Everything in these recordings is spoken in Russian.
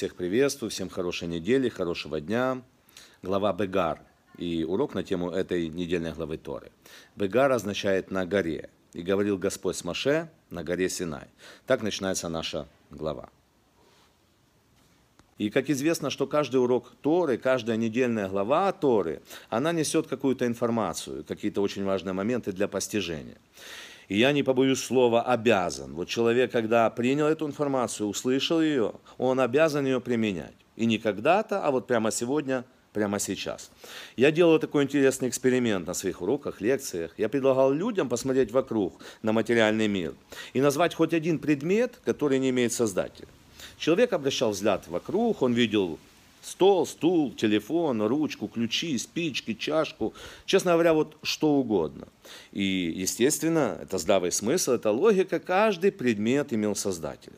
Всех приветствую, всем хорошей недели, хорошего дня. Глава Бегар и урок на тему этой недельной главы Торы. Бегар означает «на горе». И говорил Господь с Маше на горе Синай. Так начинается наша глава. И как известно, что каждый урок Торы, каждая недельная глава Торы, она несет какую-то информацию, какие-то очень важные моменты для постижения. И я не побоюсь слова «обязан». Вот человек, когда принял эту информацию, услышал ее, он обязан ее применять. И не когда-то, а вот прямо сегодня, прямо сейчас. Я делал такой интересный эксперимент на своих уроках, лекциях. Я предлагал людям посмотреть вокруг на материальный мир и назвать хоть один предмет, который не имеет создателя. Человек обращал взгляд вокруг, он видел Стол, стул, телефон, ручку, ключи, спички, чашку. Честно говоря, вот что угодно. И, естественно, это здравый смысл, это логика. Каждый предмет имел создателя.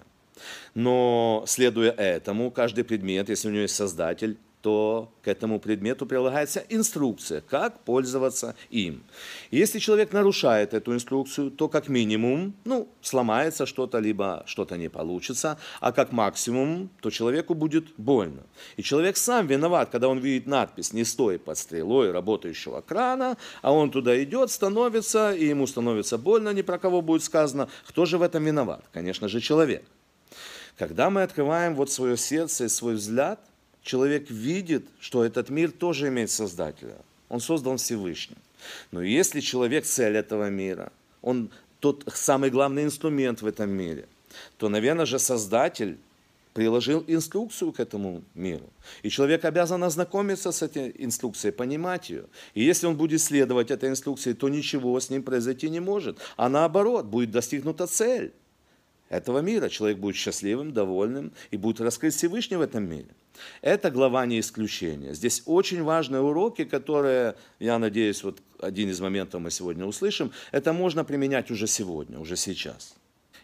Но, следуя этому, каждый предмет, если у него есть создатель, то к этому предмету прилагается инструкция, как пользоваться им. Если человек нарушает эту инструкцию, то как минимум, ну, сломается что-то, либо что-то не получится, а как максимум, то человеку будет больно. И человек сам виноват, когда он видит надпись «Не стой под стрелой работающего крана», а он туда идет, становится, и ему становится больно, ни про кого будет сказано. Кто же в этом виноват? Конечно же, человек. Когда мы открываем вот свое сердце и свой взгляд – человек видит, что этот мир тоже имеет Создателя. Он создан Всевышним. Но если человек цель этого мира, он тот самый главный инструмент в этом мире, то, наверное же, Создатель приложил инструкцию к этому миру. И человек обязан ознакомиться с этой инструкцией, понимать ее. И если он будет следовать этой инструкции, то ничего с ним произойти не может. А наоборот, будет достигнута цель этого мира. Человек будет счастливым, довольным и будет раскрыть Всевышний в этом мире. Эта глава не исключение. Здесь очень важные уроки, которые, я надеюсь, вот один из моментов мы сегодня услышим, это можно применять уже сегодня, уже сейчас.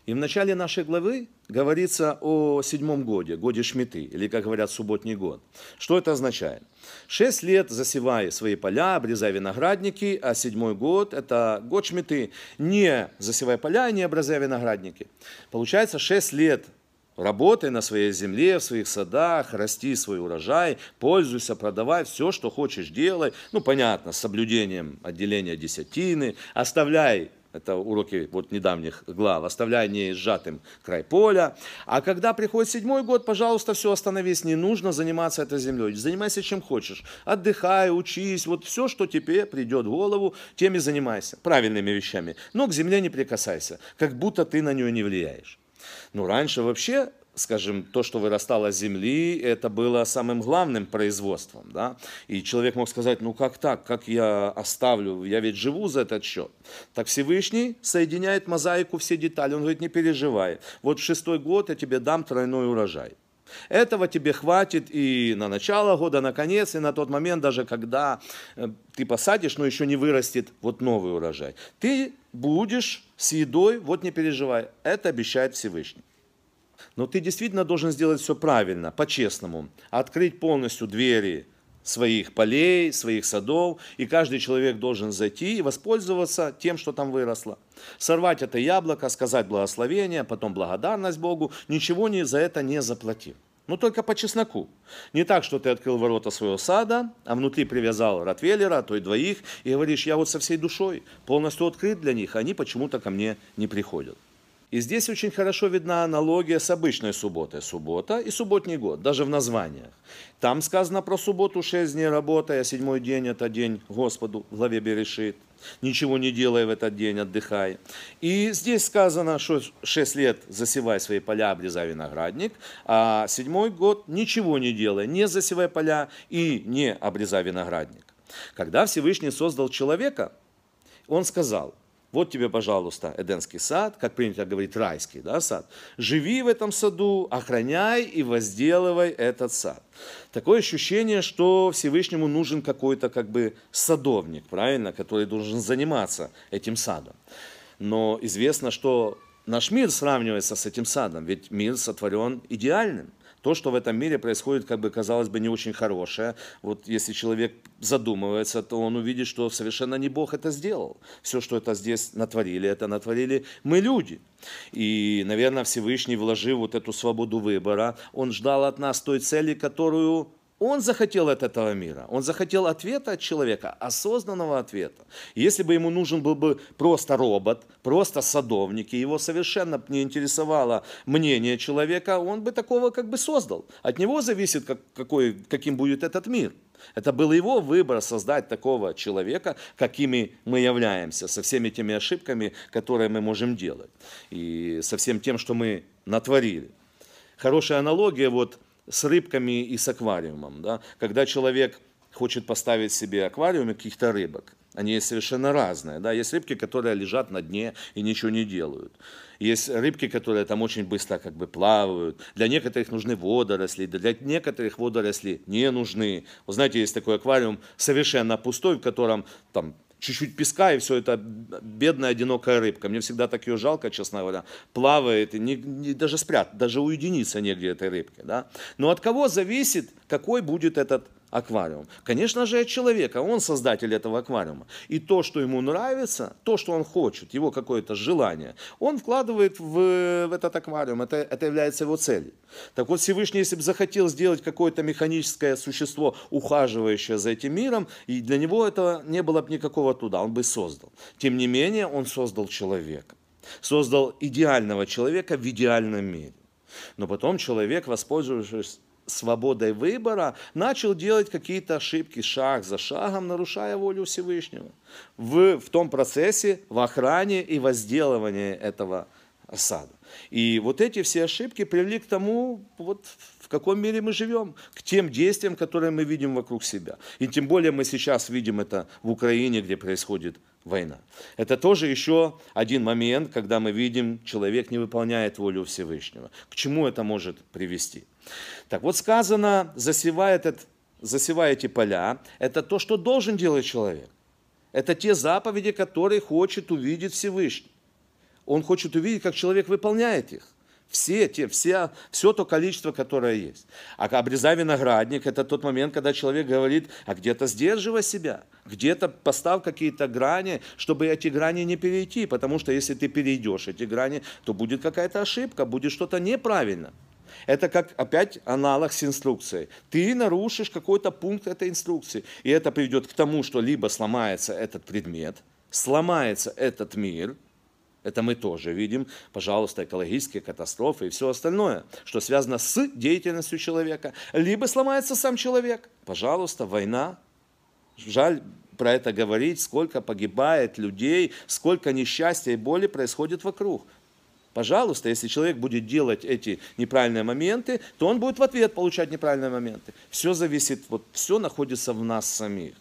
И в начале нашей главы говорится о седьмом годе, годе Шмиты, или, как говорят, субботний год. Что это означает? Шесть лет засевай свои поля, обрезай виноградники, а седьмой год – это год Шмиты. Не засевай поля, не обрезай виноградники. Получается, шесть лет Работай на своей земле, в своих садах, расти свой урожай, пользуйся, продавай все, что хочешь, делай. Ну, понятно, с соблюдением отделения десятины. Оставляй это уроки вот недавних глав, оставляй не сжатым край поля. А когда приходит седьмой год, пожалуйста, все остановись, не нужно заниматься этой землей. Занимайся чем хочешь. Отдыхай, учись, вот все, что тебе придет в голову, тем и занимайся. Правильными вещами. Но к земле не прикасайся, как будто ты на нее не влияешь. Ну, раньше вообще скажем, то, что вырастало с земли, это было самым главным производством. Да? И человек мог сказать, ну как так, как я оставлю, я ведь живу за этот счет. Так Всевышний соединяет мозаику все детали. Он говорит, не переживай, вот в шестой год я тебе дам тройной урожай. Этого тебе хватит и на начало года, на конец, и на тот момент, даже когда э, ты посадишь, но еще не вырастет вот новый урожай. Ты будешь с едой, вот не переживай, это обещает Всевышний. Но ты действительно должен сделать все правильно, по-честному. Открыть полностью двери своих полей, своих садов, и каждый человек должен зайти и воспользоваться тем, что там выросло. Сорвать это яблоко, сказать благословение, потом благодарность Богу, ничего не за это не заплатив. Но только по чесноку. Не так, что ты открыл ворота своего сада, а внутри привязал Ротвейлера, а то и двоих, и говоришь, я вот со всей душой полностью открыт для них, они почему-то ко мне не приходят. И здесь очень хорошо видна аналогия с обычной субботой. Суббота и субботний год, даже в названиях. Там сказано про субботу шесть дней работая, седьмой день это день Господу в главе Берешит. Ничего не делай в этот день, отдыхай. И здесь сказано, что шесть лет засевай свои поля, обрезай виноградник, а седьмой год ничего не делай, не засевай поля и не обрезай виноградник. Когда Всевышний создал человека, он сказал – вот тебе, пожалуйста, Эдемский сад, как принято говорить, райский да, сад. Живи в этом саду, охраняй и возделывай этот сад. Такое ощущение, что Всевышнему нужен какой-то как бы садовник, правильно, который должен заниматься этим садом. Но известно, что наш мир сравнивается с этим садом, ведь мир сотворен идеальным. То, что в этом мире происходит, как бы казалось бы, не очень хорошее. Вот если человек задумывается, то он увидит, что совершенно не Бог это сделал. Все, что это здесь натворили, это натворили мы люди. И, наверное, Всевышний, вложив вот эту свободу выбора, он ждал от нас той цели, которую он захотел от этого мира, он захотел ответа от человека, осознанного ответа. Если бы ему нужен был бы просто робот, просто садовник, и его совершенно не интересовало мнение человека, он бы такого как бы создал. От него зависит, как, какой, каким будет этот мир. Это был его выбор создать такого человека, какими мы являемся, со всеми теми ошибками, которые мы можем делать, и со всем тем, что мы натворили. Хорошая аналогия вот – с рыбками и с аквариумом. Да? Когда человек хочет поставить себе аквариум каких-то рыбок, они совершенно разные. Да? Есть рыбки, которые лежат на дне и ничего не делают. Есть рыбки, которые там очень быстро как бы плавают. Для некоторых нужны водоросли, для некоторых водоросли не нужны. Вы знаете, есть такой аквариум совершенно пустой, в котором там чуть-чуть песка, и все это бедная, одинокая рыбка. Мне всегда так ее жалко, честно говоря. Плавает, и не, не, даже спрят, даже уединиться негде этой рыбке. Да? Но от кого зависит, какой будет этот аквариум. Конечно же, от человека, он создатель этого аквариума. И то, что ему нравится, то, что он хочет, его какое-то желание, он вкладывает в, в этот аквариум. Это, это является его целью. Так вот, Всевышний, если бы захотел сделать какое-то механическое существо, ухаживающее за этим миром, и для него этого не было бы никакого туда, он бы создал. Тем не менее, он создал человека. Создал идеального человека в идеальном мире. Но потом человек, воспользовавшись свободой выбора, начал делать какие-то ошибки шаг за шагом, нарушая волю Всевышнего в, в том процессе, в охране и возделывании этого сада. И вот эти все ошибки привели к тому, вот, в каком мире мы живем, к тем действиям, которые мы видим вокруг себя. И тем более мы сейчас видим это в Украине, где происходит война. Это тоже еще один момент, когда мы видим, человек не выполняет волю Всевышнего. К чему это может привести? Так вот сказано, засевая, этот, засевая эти поля, это то, что должен делать человек. Это те заповеди, которые хочет увидеть Всевышний. Он хочет увидеть, как человек выполняет их. Все те, все, все то количество, которое есть. А обрезай виноградник, это тот момент, когда человек говорит, а где-то сдерживай себя, где-то поставь какие-то грани, чтобы эти грани не перейти, потому что если ты перейдешь эти грани, то будет какая-то ошибка, будет что-то неправильно. Это как опять аналог с инструкцией. Ты нарушишь какой-то пункт этой инструкции, и это приведет к тому, что либо сломается этот предмет, сломается этот мир, это мы тоже видим, пожалуйста, экологические катастрофы и все остальное, что связано с деятельностью человека. Либо сломается сам человек, пожалуйста, война. Жаль про это говорить, сколько погибает людей, сколько несчастья и боли происходит вокруг. Пожалуйста, если человек будет делать эти неправильные моменты, то он будет в ответ получать неправильные моменты. Все зависит, вот все находится в нас самих.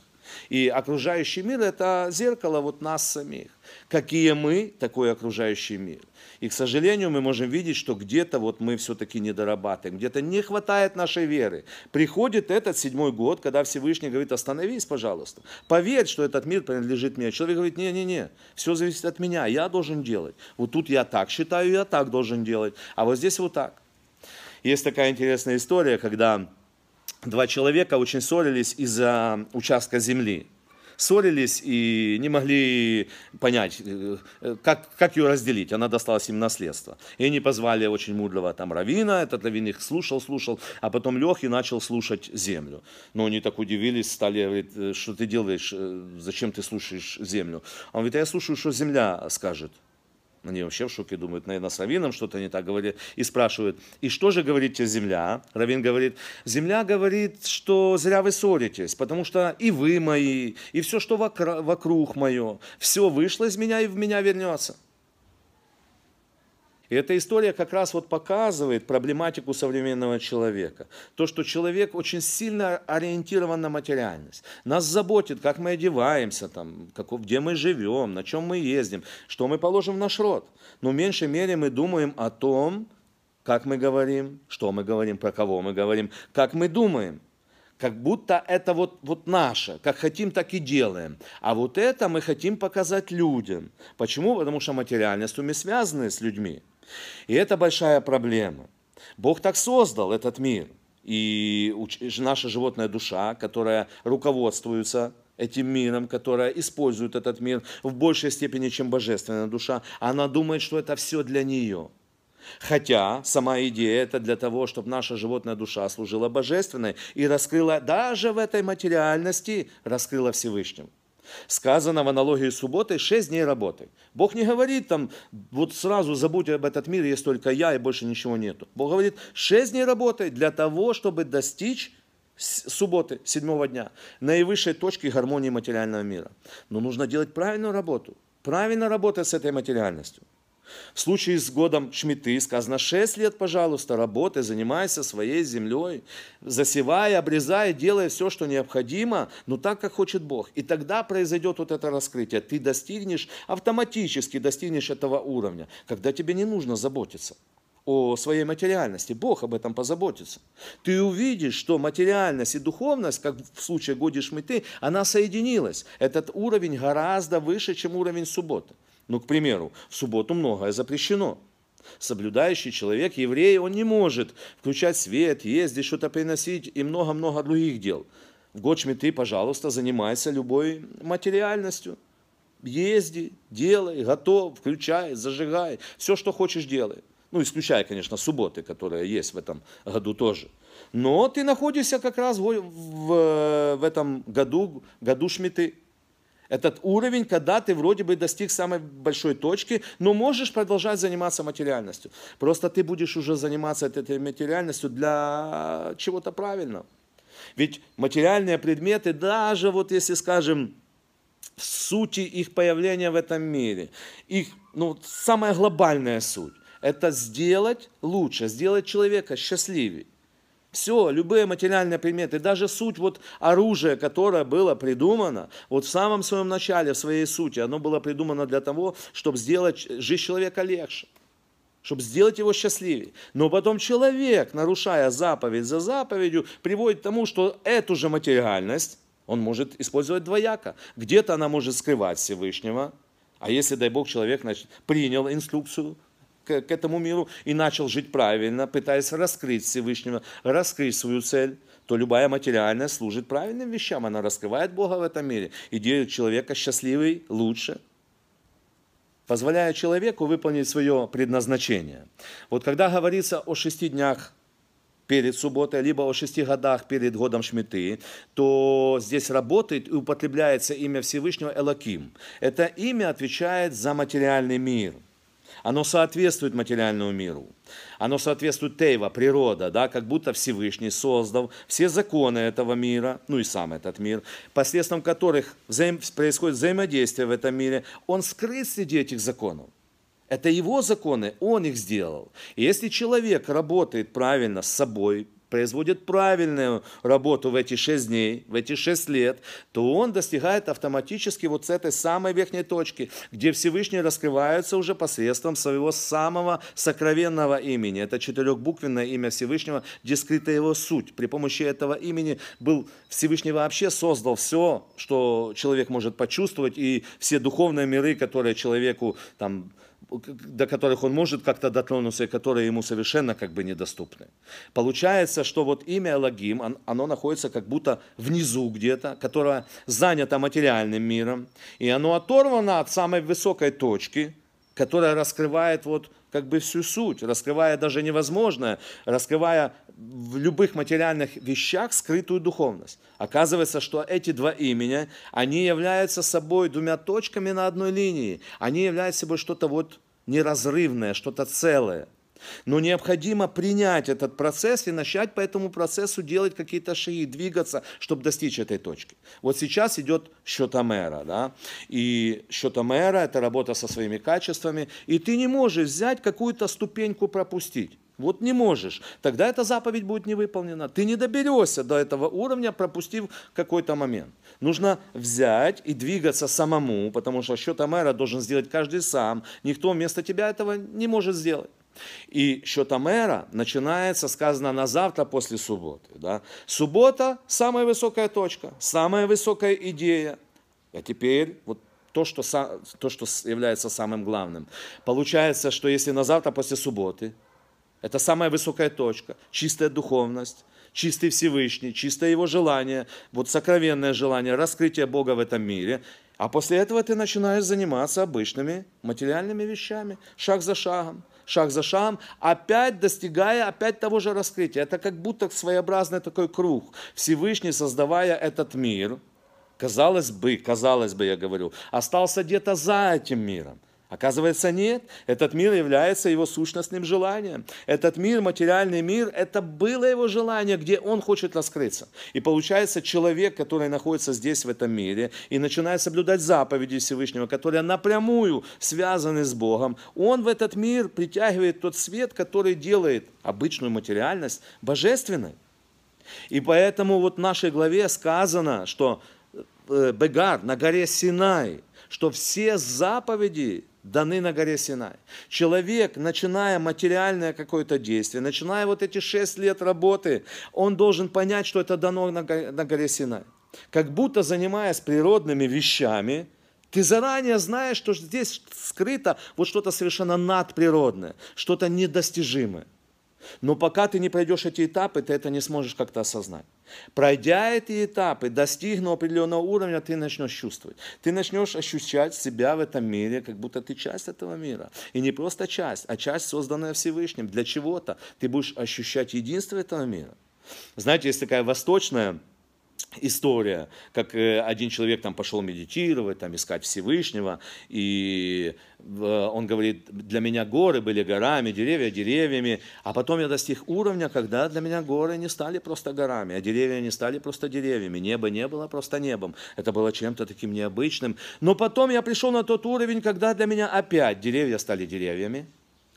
И окружающий мир – это зеркало вот нас самих. Какие мы, такой окружающий мир. И, к сожалению, мы можем видеть, что где-то вот мы все-таки не дорабатываем, где-то не хватает нашей веры. Приходит этот седьмой год, когда Всевышний говорит, остановись, пожалуйста. Поверь, что этот мир принадлежит мне. Человек говорит, не-не-не, все зависит от меня, я должен делать. Вот тут я так считаю, я так должен делать, а вот здесь вот так. Есть такая интересная история, когда два человека очень ссорились из-за участка земли. Ссорились и не могли понять, э, как, как ее разделить. Она досталась им наследство. И они позвали очень мудрого там равина, этот равин их слушал, слушал, а потом лег и начал слушать землю. Но они так удивились, стали говорить, «Э, что ты делаешь, э, зачем ты слушаешь землю? Он говорит, а я слушаю, что земля скажет. Они вообще в шоке думают, наверное, с Равином что-то не так говорит. И спрашивают, и что же говорите земля? Равин говорит, земля говорит, что зря вы ссоритесь, потому что и вы мои, и все, что вокруг мое, все вышло из меня и в меня вернется. И эта история как раз вот показывает проблематику современного человека. То, что человек очень сильно ориентирован на материальность. Нас заботит, как мы одеваемся, там, как, где мы живем, на чем мы ездим, что мы положим в наш род. Но в меньшей мере мы думаем о том, как мы говорим, что мы говорим, про кого мы говорим, как мы думаем. Как будто это вот, вот наше, как хотим, так и делаем. А вот это мы хотим показать людям. Почему? Потому что материальность мы связаны с людьми. И это большая проблема. Бог так создал этот мир. И наша животная душа, которая руководствуется этим миром, которая использует этот мир в большей степени, чем божественная душа, она думает, что это все для нее. Хотя сама идея это для того, чтобы наша животная душа служила божественной и раскрыла даже в этой материальности, раскрыла Всевышнему. Сказано в аналогии с субботой, шесть дней работы. Бог не говорит там, вот сразу забудь об этот мир, есть только я и больше ничего нету. Бог говорит, шесть дней работы для того, чтобы достичь субботы, седьмого дня, наивысшей точки гармонии материального мира. Но нужно делать правильную работу, правильно работать с этой материальностью. В случае с годом Шмиты сказано 6 лет, пожалуйста, работай, занимайся своей землей, засевая, обрезая, делая все, что необходимо, но так, как хочет Бог. И тогда произойдет вот это раскрытие. Ты достигнешь, автоматически достигнешь этого уровня, когда тебе не нужно заботиться о своей материальности. Бог об этом позаботится. Ты увидишь, что материальность и духовность, как в случае Годи Шмиты, она соединилась. Этот уровень гораздо выше, чем уровень субботы. Ну, к примеру, в субботу многое запрещено. Соблюдающий человек, еврей, он не может включать свет, ездить, что-то приносить и много-много других дел. В год шмиты, пожалуйста, занимайся любой материальностью. Езди, делай, готов, включай, зажигай, все, что хочешь, делай. Ну, исключая, конечно, субботы, которые есть в этом году тоже. Но ты находишься как раз в, в, в этом году, году шмиты. Этот уровень, когда ты вроде бы достиг самой большой точки, но можешь продолжать заниматься материальностью. Просто ты будешь уже заниматься этой материальностью для чего-то правильного. Ведь материальные предметы, даже вот если скажем, сути их появления в этом мире, их ну, самая глобальная суть, это сделать лучше, сделать человека счастливее. Все, любые материальные предметы, даже суть вот оружия, которое было придумано, вот в самом своем начале, в своей сути, оно было придумано для того, чтобы сделать жизнь человека легче чтобы сделать его счастливее. Но потом человек, нарушая заповедь за заповедью, приводит к тому, что эту же материальность он может использовать двояко. Где-то она может скрывать Всевышнего, а если, дай Бог, человек значит, принял инструкцию, к, этому миру и начал жить правильно, пытаясь раскрыть Всевышнего, раскрыть свою цель, то любая материальность служит правильным вещам. Она раскрывает Бога в этом мире и делает человека счастливый лучше, позволяя человеку выполнить свое предназначение. Вот когда говорится о шести днях перед субботой, либо о шести годах перед годом Шмиты, то здесь работает и употребляется имя Всевышнего Элаким. Это имя отвечает за материальный мир – оно соответствует материальному миру. Оно соответствует Тейва, природа, да, как будто Всевышний создал все законы этого мира, ну и сам этот мир, посредством которых взаим, происходит взаимодействие в этом мире, он скрыт среди этих законов. Это его законы, он их сделал. И если человек работает правильно с собой, производит правильную работу в эти шесть дней, в эти шесть лет, то он достигает автоматически вот с этой самой верхней точки, где Всевышний раскрывается уже посредством своего самого сокровенного имени. Это четырехбуквенное имя Всевышнего, где скрыта его суть. При помощи этого имени был Всевышний вообще создал все, что человек может почувствовать, и все духовные миры, которые человеку там до которых он может как-то дотронуться, и которые ему совершенно как бы недоступны. Получается, что вот имя Элагим, оно находится как будто внизу где-то, которое занято материальным миром, и оно оторвано от самой высокой точки, которая раскрывает вот как бы всю суть, раскрывая даже невозможное, раскрывая в любых материальных вещах скрытую духовность. Оказывается, что эти два имени, они являются собой двумя точками на одной линии. Они являются собой что-то вот неразрывное, что-то целое. Но необходимо принять этот процесс и начать по этому процессу делать какие-то шаги, двигаться, чтобы достичь этой точки. Вот сейчас идет счетомера, да, и счетомера – это работа со своими качествами, и ты не можешь взять какую-то ступеньку пропустить. Вот не можешь. Тогда эта заповедь будет не выполнена. Ты не доберешься до этого уровня, пропустив какой-то момент. Нужно взять и двигаться самому, потому что счет Амера должен сделать каждый сам. Никто вместо тебя этого не может сделать. И счет Амера начинается, сказано, на завтра после субботы. Да? Суббота – самая высокая точка, самая высокая идея. А теперь вот то что, то, что является самым главным. Получается, что если на завтра после субботы – Это самая высокая точка, чистая духовность, чистый Всевышний, чистое Его желание, вот сокровенное желание, раскрытие Бога в этом мире. А после этого ты начинаешь заниматься обычными материальными вещами, шаг за шагом, шаг за шагом, опять достигая опять того же раскрытия. Это как будто своеобразный такой круг. Всевышний, создавая этот мир, казалось бы, казалось бы, я говорю, остался где-то за этим миром. Оказывается, нет. Этот мир является его сущностным желанием. Этот мир, материальный мир, это было его желание, где он хочет раскрыться. И получается, человек, который находится здесь, в этом мире, и начинает соблюдать заповеди Всевышнего, которые напрямую связаны с Богом, он в этот мир притягивает тот свет, который делает обычную материальность божественной. И поэтому вот в нашей главе сказано, что э, Бегар на горе Синай, что все заповеди даны на горе Синай. Человек, начиная материальное какое-то действие, начиная вот эти шесть лет работы, он должен понять, что это дано на горе Синай. Как будто занимаясь природными вещами, ты заранее знаешь, что здесь скрыто вот что-то совершенно надприродное, что-то недостижимое. Но пока ты не пройдешь эти этапы, ты это не сможешь как-то осознать. Пройдя эти этапы, достигнув определенного уровня, ты начнешь чувствовать. Ты начнешь ощущать себя в этом мире, как будто ты часть этого мира. И не просто часть, а часть, созданная Всевышним. Для чего-то ты будешь ощущать единство этого мира. Знаете, есть такая восточная история, как э, один человек там пошел медитировать, там искать Всевышнего, и он говорит, для меня горы были горами, деревья деревьями, а потом я достиг уровня, когда для меня горы не стали просто горами, а деревья не стали просто деревьями, небо не было просто небом, это было чем-то таким необычным, но потом я пришел на тот уровень, когда для меня опять деревья стали деревьями,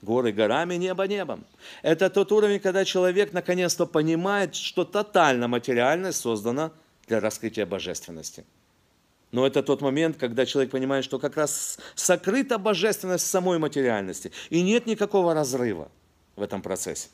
Горы горами, небо небом. Это тот уровень, когда человек наконец-то понимает, что тотально материальность создана для раскрытия божественности. Но это тот момент, когда человек понимает, что как раз сокрыта божественность самой материальности. И нет никакого разрыва в этом процессе.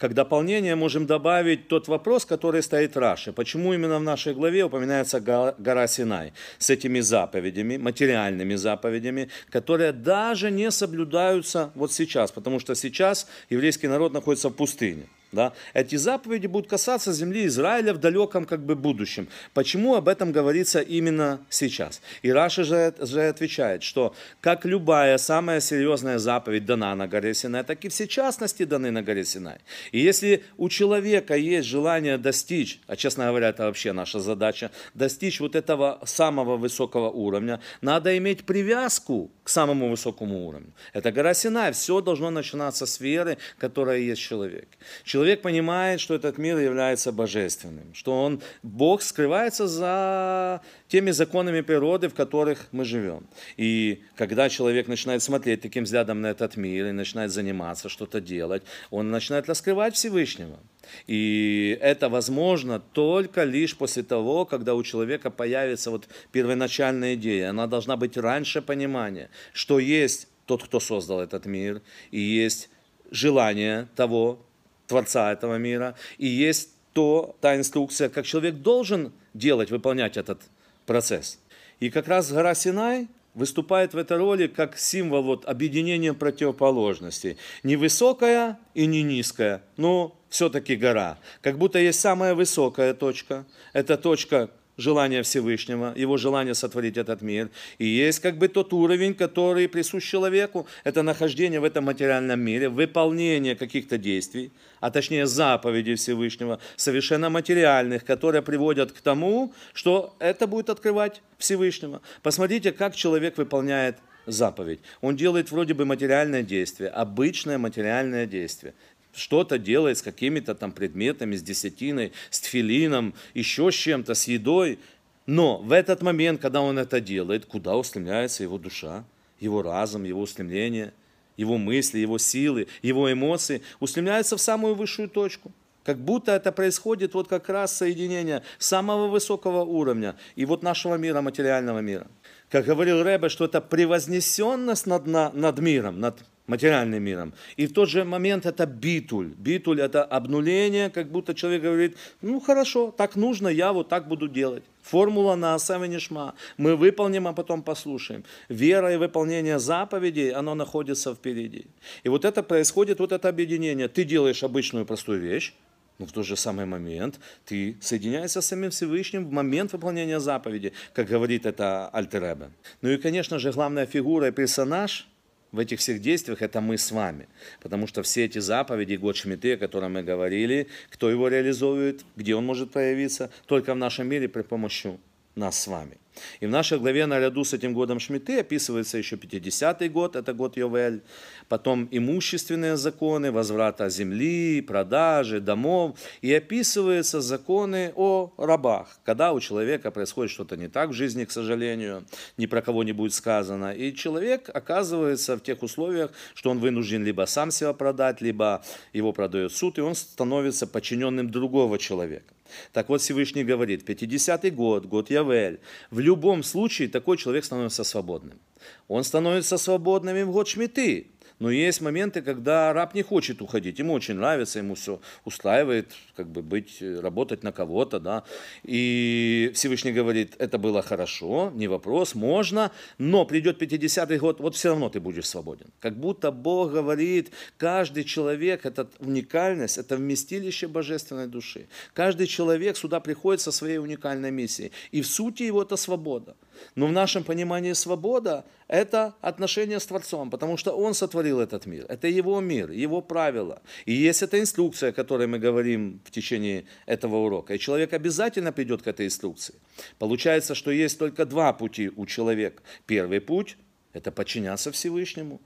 Как дополнение можем добавить тот вопрос, который стоит Раши. Почему именно в нашей главе упоминается гора Синай с этими заповедями, материальными заповедями, которые даже не соблюдаются вот сейчас, потому что сейчас еврейский народ находится в пустыне. Да? Эти заповеди будут касаться земли Израиля в далеком как бы будущем. Почему об этом говорится именно сейчас? И Раша же, же отвечает, что как любая самая серьезная заповедь дана на горе Синай, так и все частности даны на горе Синай. И если у человека есть желание достичь, а честно говоря, это вообще наша задача, достичь вот этого самого высокого уровня, надо иметь привязку к самому высокому уровню. Это гора Синай, все должно начинаться с веры, которая есть человек. человек Человек понимает, что этот мир является божественным, что он, Бог скрывается за теми законами природы, в которых мы живем. И когда человек начинает смотреть таким взглядом на этот мир и начинает заниматься, что-то делать, он начинает раскрывать Всевышнего. И это возможно только лишь после того, когда у человека появится вот первоначальная идея. Она должна быть раньше понимания, что есть тот, кто создал этот мир, и есть желание того, Творца этого мира, и есть то, та инструкция, как человек должен делать, выполнять этот процесс. И как раз гора Синай выступает в этой роли как символ вот объединения противоположностей. Не высокая и не низкая, но все-таки гора. Как будто есть самая высокая точка. Это точка желание Всевышнего, его желание сотворить этот мир. И есть как бы тот уровень, который присущ человеку, это нахождение в этом материальном мире, выполнение каких-то действий, а точнее заповедей Всевышнего, совершенно материальных, которые приводят к тому, что это будет открывать Всевышнего. Посмотрите, как человек выполняет заповедь. Он делает вроде бы материальное действие, обычное материальное действие что-то делает с какими-то там предметами, с десятиной, с тфилином, еще с чем-то, с едой. Но в этот момент, когда он это делает, куда устремляется его душа, его разум, его устремление, его мысли, его силы, его эмоции, устремляются в самую высшую точку. Как будто это происходит вот как раз соединение самого высокого уровня и вот нашего мира, материального мира. Как говорил Рэбе, что это превознесенность над, над миром, над материальным миром. И в тот же момент это битуль. Битуль – это обнуление, как будто человек говорит, ну хорошо, так нужно, я вот так буду делать. Формула на Асава Нишма. Мы выполним, а потом послушаем. Вера и выполнение заповедей, оно находится впереди. И вот это происходит, вот это объединение. Ты делаешь обычную простую вещь, но в тот же самый момент ты соединяешься с самим Всевышним в момент выполнения заповеди, как говорит это Альтеребе. Ну и, конечно же, главная фигура и персонаж в этих всех действиях это мы с вами. Потому что все эти заповеди, год Шмиты, о котором мы говорили, кто его реализует, где он может появиться, только в нашем мире при помощи нас с вами. И в нашей главе наряду с этим годом Шмиты описывается еще 50-й год, это год Йовель, потом имущественные законы, возврата земли, продажи, домов, и описываются законы о рабах, когда у человека происходит что-то не так в жизни, к сожалению, ни про кого не будет сказано, и человек оказывается в тех условиях, что он вынужден либо сам себя продать, либо его продает суд, и он становится подчиненным другого человека. Так вот Всевышний говорит, 50-й год, год Явель, в любом случае такой человек становится свободным. Он становится свободным и в год Шмиты. Но есть моменты, когда раб не хочет уходить, ему очень нравится, ему все устраивает, как бы быть, работать на кого-то, да. И Всевышний говорит, это было хорошо, не вопрос, можно, но придет 50-й год, вот все равно ты будешь свободен. Как будто Бог говорит, каждый человек, это уникальность, это вместилище божественной души. Каждый человек сюда приходит со своей уникальной миссией. И в сути его это свобода. Но в нашем понимании свобода – это отношение с Творцом, потому что Он сотворил этот мир. Это Его мир, Его правила. И есть эта инструкция, о которой мы говорим в течение этого урока. И человек обязательно придет к этой инструкции. Получается, что есть только два пути у человека. Первый путь – это подчиняться Всевышнему.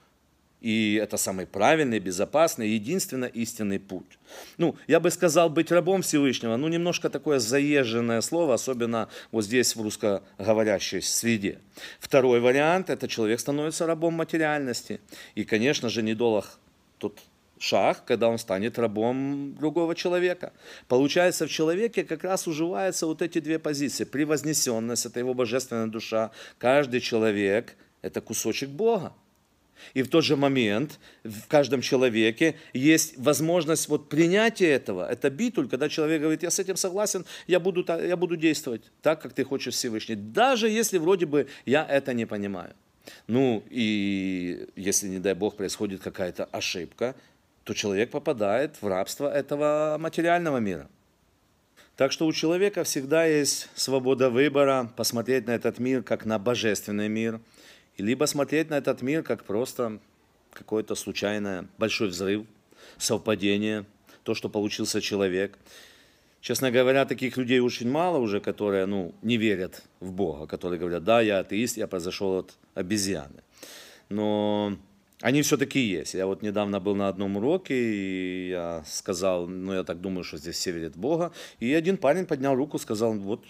И это самый правильный, безопасный, единственно истинный путь. Ну, я бы сказал, быть рабом Всевышнего, ну, немножко такое заезженное слово, особенно вот здесь в русскоговорящей среде. Второй вариант – это человек становится рабом материальности. И, конечно же, недолг тут шаг, когда он станет рабом другого человека. Получается, в человеке как раз уживаются вот эти две позиции. Превознесенность – это его божественная душа. Каждый человек – это кусочек Бога. И в тот же момент в каждом человеке есть возможность вот принятия этого. Это битуль, когда человек говорит, я с этим согласен, я буду, я буду действовать так, как ты хочешь Всевышний. Даже если вроде бы я это не понимаю. Ну и если, не дай Бог, происходит какая-то ошибка, то человек попадает в рабство этого материального мира. Так что у человека всегда есть свобода выбора, посмотреть на этот мир как на божественный мир – либо смотреть на этот мир как просто какой-то случайный большой взрыв, совпадение, то, что получился человек. Честно говоря, таких людей очень мало уже, которые ну, не верят в Бога, которые говорят, да, я атеист, я произошел от обезьяны. Но они все-таки есть. Я вот недавно был на одном уроке, и я сказал, ну я так думаю, что здесь все верят в Бога. И один парень поднял руку, сказал, вот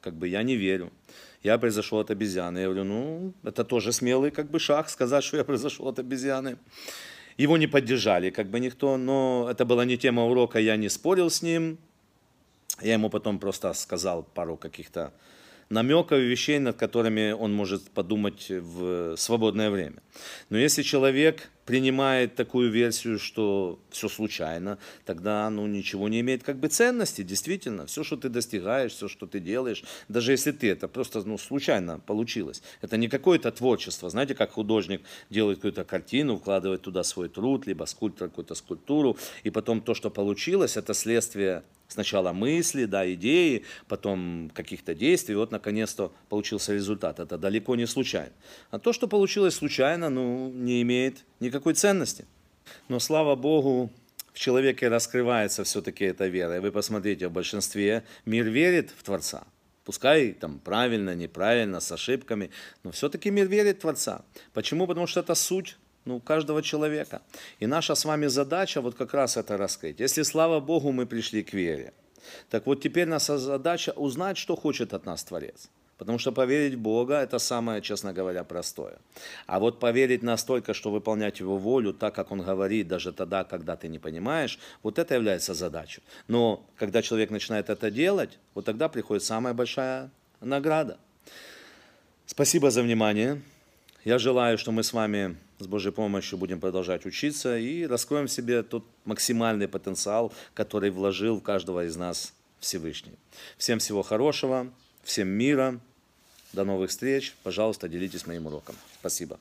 как бы я не верю я произошел от обезьяны. Я говорю, ну, это тоже смелый как бы шаг, сказать, что я произошел от обезьяны. Его не поддержали как бы никто, но это была не тема урока, я не спорил с ним. Я ему потом просто сказал пару каких-то намеков и вещей, над которыми он может подумать в свободное время. Но если человек принимает такую версию, что все случайно, тогда ну, ничего не имеет как бы ценности, действительно. Все, что ты достигаешь, все, что ты делаешь, даже если ты это просто ну, случайно получилось. Это не какое-то творчество. Знаете, как художник делает какую-то картину, вкладывает туда свой труд, либо скульптор какую-то скульптуру, и потом то, что получилось, это следствие Сначала мысли, да, идеи, потом каких-то действий, и вот наконец-то получился результат. Это далеко не случайно. А то, что получилось случайно, ну, не имеет никакой ценности. Но слава Богу, в человеке раскрывается все-таки эта вера. И вы посмотрите, в большинстве мир верит в Творца. Пускай там правильно, неправильно, с ошибками, но все-таки мир верит в Творца. Почему? Потому что это суть ну, каждого человека. И наша с вами задача вот как раз это раскрыть. Если, слава Богу, мы пришли к вере, так вот теперь наша задача узнать, что хочет от нас Творец. Потому что поверить в Бога – это самое, честно говоря, простое. А вот поверить настолько, что выполнять Его волю так, как Он говорит, даже тогда, когда ты не понимаешь, вот это является задачей. Но когда человек начинает это делать, вот тогда приходит самая большая награда. Спасибо за внимание. Я желаю, что мы с вами С Божьей помощью будем продолжать учиться и раскроем в себе тот максимальный потенциал, который вложил в каждого из нас Всевышний. Всем всего хорошего, всем мира, до новых встреч. Пожалуйста, делитесь моим уроком. Спасибо.